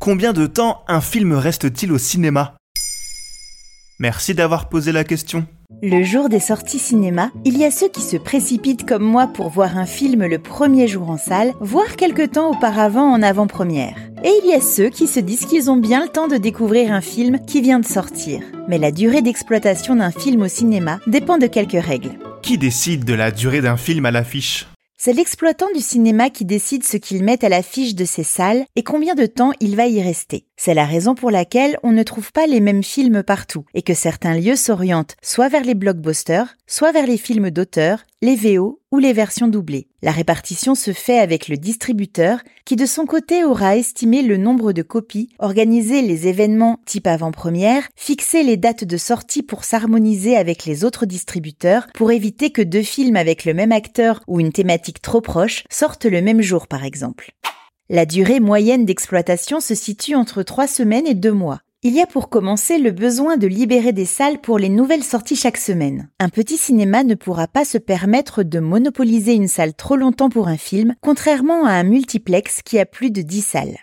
Combien de temps un film reste-t-il au cinéma? Merci d'avoir posé la question. Le jour des sorties cinéma, il y a ceux qui se précipitent comme moi pour voir un film le premier jour en salle, voire quelque temps auparavant en avant-première. Et il y a ceux qui se disent qu'ils ont bien le temps de découvrir un film qui vient de sortir. Mais la durée d'exploitation d'un film au cinéma dépend de quelques règles. Qui décide de la durée d'un film à l'affiche? C'est l'exploitant du cinéma qui décide ce qu'il met à l'affiche de ses salles et combien de temps il va y rester. C'est la raison pour laquelle on ne trouve pas les mêmes films partout et que certains lieux s'orientent soit vers les blockbusters, soit vers les films d'auteur, les VO ou les versions doublées. La répartition se fait avec le distributeur qui de son côté aura estimé le nombre de copies, organisé les événements type avant-première, fixé les dates de sortie pour s'harmoniser avec les autres distributeurs pour éviter que deux films avec le même acteur ou une thématique trop proche sortent le même jour par exemple. La durée moyenne d'exploitation se situe entre trois semaines et deux mois. Il y a pour commencer le besoin de libérer des salles pour les nouvelles sorties chaque semaine. Un petit cinéma ne pourra pas se permettre de monopoliser une salle trop longtemps pour un film, contrairement à un multiplex qui a plus de 10 salles.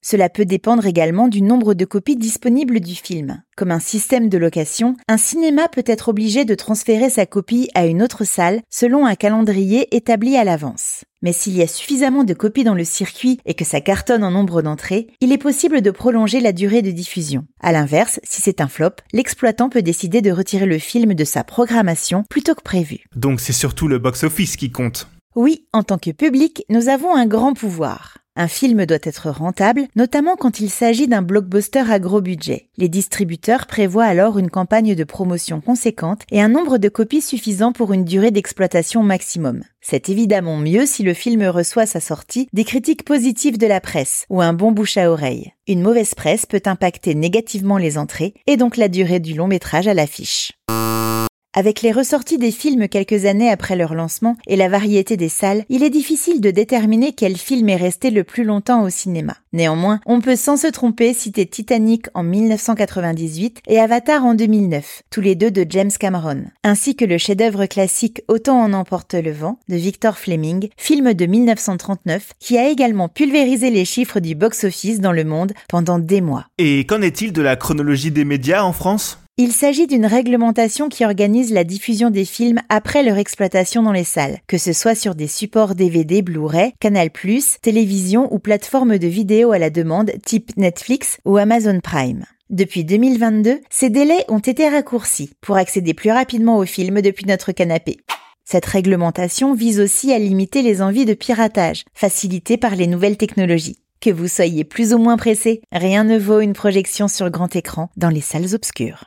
Cela peut dépendre également du nombre de copies disponibles du film. Comme un système de location, un cinéma peut être obligé de transférer sa copie à une autre salle selon un calendrier établi à l'avance. Mais s'il y a suffisamment de copies dans le circuit et que ça cartonne en nombre d'entrées, il est possible de prolonger la durée de diffusion. À l'inverse, si c'est un flop, l'exploitant peut décider de retirer le film de sa programmation plutôt que prévu. Donc c'est surtout le box-office qui compte. Oui, en tant que public, nous avons un grand pouvoir. Un film doit être rentable, notamment quand il s'agit d'un blockbuster à gros budget. Les distributeurs prévoient alors une campagne de promotion conséquente et un nombre de copies suffisant pour une durée d'exploitation maximum. C'est évidemment mieux si le film reçoit à sa sortie des critiques positives de la presse ou un bon bouche à oreille. Une mauvaise presse peut impacter négativement les entrées et donc la durée du long métrage à l'affiche. Avec les ressorties des films quelques années après leur lancement et la variété des salles, il est difficile de déterminer quel film est resté le plus longtemps au cinéma. Néanmoins, on peut sans se tromper citer Titanic en 1998 et Avatar en 2009, tous les deux de James Cameron, ainsi que le chef-d'œuvre classique Autant en emporte le vent de Victor Fleming, film de 1939 qui a également pulvérisé les chiffres du box-office dans le monde pendant des mois. Et qu'en est-il de la chronologie des médias en France? Il s'agit d'une réglementation qui organise la diffusion des films après leur exploitation dans les salles, que ce soit sur des supports DVD, Blu-ray, Canal+, télévision ou plateforme de vidéo à la demande type Netflix ou Amazon Prime. Depuis 2022, ces délais ont été raccourcis pour accéder plus rapidement aux films depuis notre canapé. Cette réglementation vise aussi à limiter les envies de piratage, facilitées par les nouvelles technologies. Que vous soyez plus ou moins pressé, rien ne vaut une projection sur grand écran dans les salles obscures.